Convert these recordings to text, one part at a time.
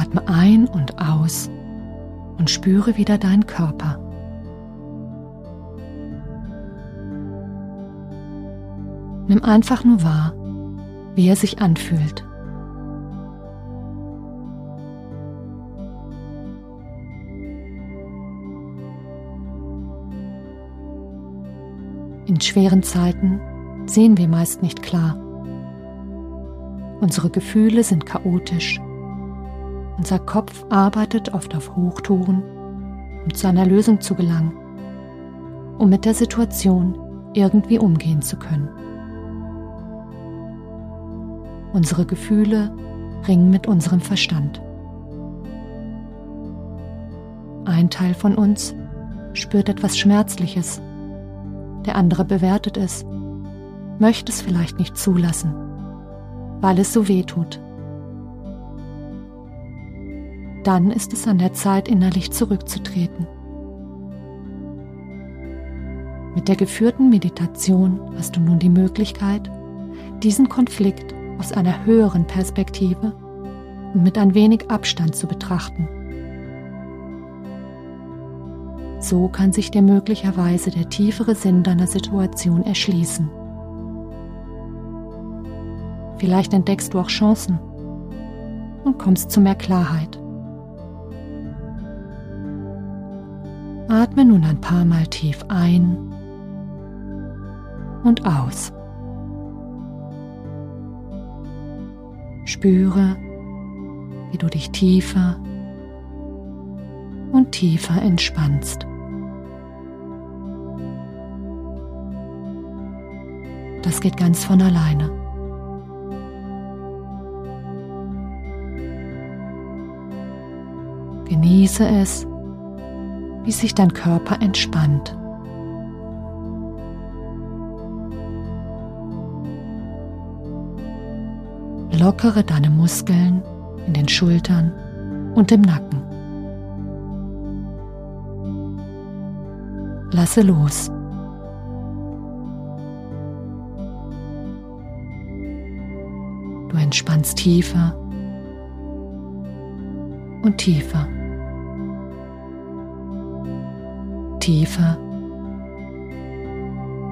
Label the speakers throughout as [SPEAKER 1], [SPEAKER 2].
[SPEAKER 1] Atme ein und aus und spüre wieder deinen Körper. Nimm einfach nur wahr, wie er sich anfühlt. In schweren Zeiten sehen wir meist nicht klar. Unsere Gefühle sind chaotisch. Unser Kopf arbeitet oft auf Hochtouren, um zu einer Lösung zu gelangen, um mit der Situation irgendwie umgehen zu können. Unsere Gefühle ringen mit unserem Verstand. Ein Teil von uns spürt etwas Schmerzliches, der andere bewertet es, möchte es vielleicht nicht zulassen, weil es so weh tut. Dann ist es an der Zeit, innerlich zurückzutreten. Mit der geführten Meditation hast du nun die Möglichkeit, diesen Konflikt aus einer höheren Perspektive und mit ein wenig Abstand zu betrachten. So kann sich dir möglicherweise der tiefere Sinn deiner Situation erschließen. Vielleicht entdeckst du auch Chancen und kommst zu mehr Klarheit. Atme nun ein paar Mal tief ein und aus. Spüre, wie du dich tiefer und tiefer entspannst. Das geht ganz von alleine. Genieße es, wie sich dein Körper entspannt. Lockere deine Muskeln in den Schultern und im Nacken. Lasse los. Du entspannst tiefer und tiefer. Tiefer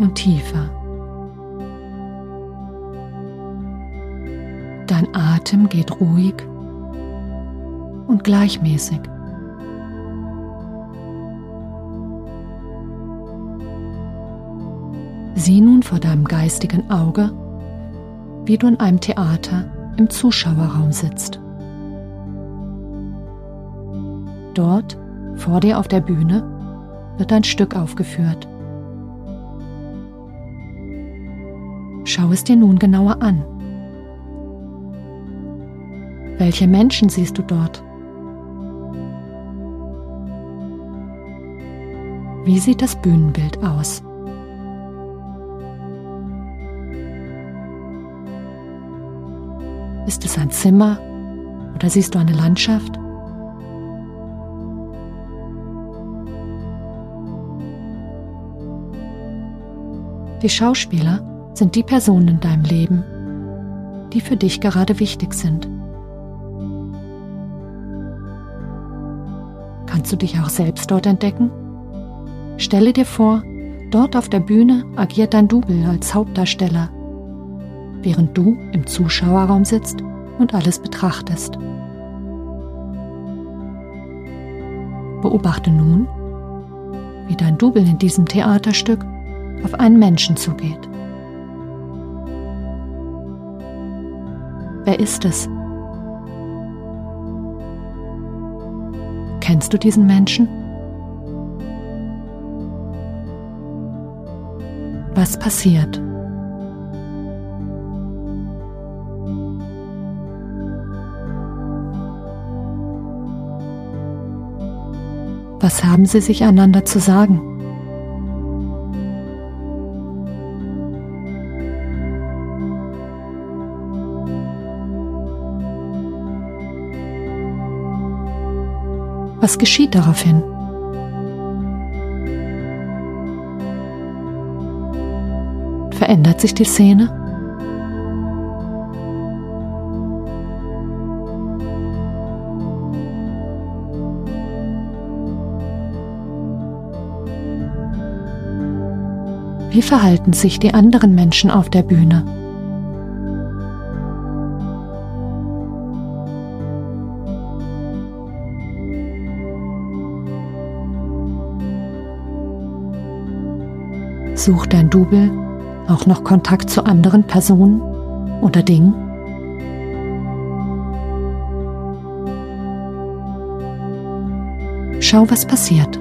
[SPEAKER 1] und tiefer. Dein Atem geht ruhig und gleichmäßig. Sieh nun vor deinem geistigen Auge, wie du in einem Theater im Zuschauerraum sitzt. Dort, vor dir auf der Bühne, wird ein Stück aufgeführt. Schau es dir nun genauer an. Welche Menschen siehst du dort? Wie sieht das Bühnenbild aus? Ist es ein Zimmer oder siehst du eine Landschaft? Die Schauspieler sind die Personen in deinem Leben, die für dich gerade wichtig sind. Kannst du dich auch selbst dort entdecken? Stelle dir vor, dort auf der Bühne agiert dein Double als Hauptdarsteller während du im Zuschauerraum sitzt und alles betrachtest. Beobachte nun, wie dein Double in diesem Theaterstück auf einen Menschen zugeht. Wer ist es? Kennst du diesen Menschen? Was passiert? Was haben sie sich einander zu sagen? Was geschieht daraufhin? Verändert sich die Szene? Wie verhalten sich die anderen Menschen auf der Bühne? Sucht dein Double auch noch Kontakt zu anderen Personen oder Dingen? Schau, was passiert.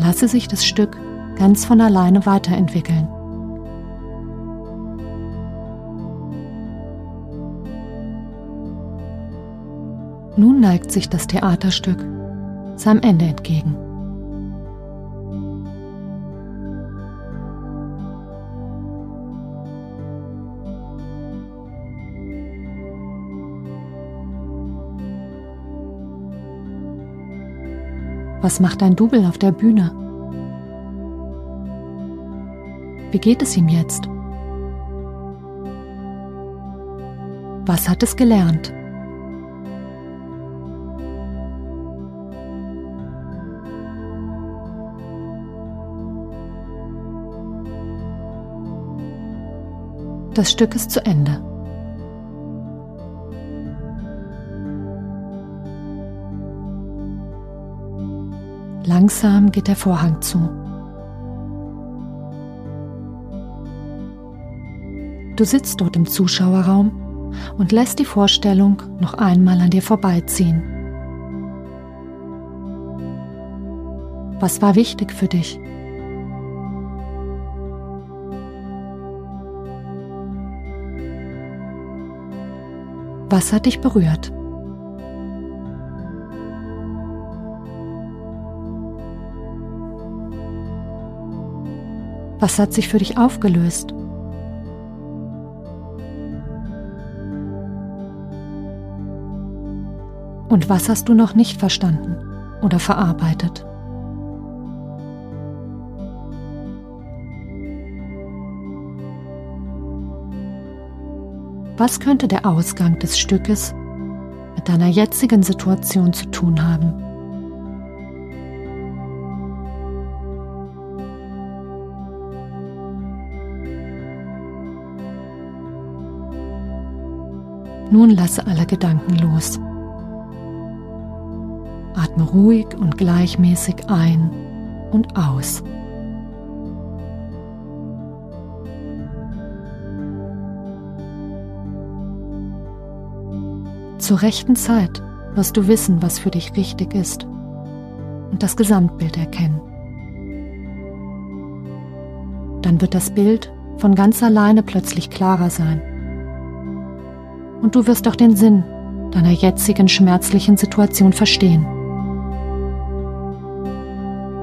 [SPEAKER 1] Lasse sich das Stück ganz von alleine weiterentwickeln. Nun neigt sich das Theaterstück seinem Ende entgegen. Was macht dein Double auf der Bühne? Wie geht es ihm jetzt? Was hat es gelernt? Das Stück ist zu Ende. Langsam geht der Vorhang zu. Du sitzt dort im Zuschauerraum und lässt die Vorstellung noch einmal an dir vorbeiziehen. Was war wichtig für dich? Was hat dich berührt? Was hat sich für dich aufgelöst? Und was hast du noch nicht verstanden oder verarbeitet? Was könnte der Ausgang des Stückes mit deiner jetzigen Situation zu tun haben? Nun lasse alle Gedanken los. Atme ruhig und gleichmäßig ein und aus. Zur rechten Zeit wirst du wissen, was für dich richtig ist und das Gesamtbild erkennen. Dann wird das Bild von ganz alleine plötzlich klarer sein und du wirst auch den Sinn deiner jetzigen schmerzlichen Situation verstehen.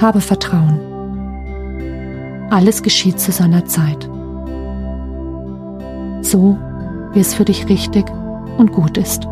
[SPEAKER 1] Habe Vertrauen. Alles geschieht zu seiner Zeit. So, wie es für dich richtig und gut ist.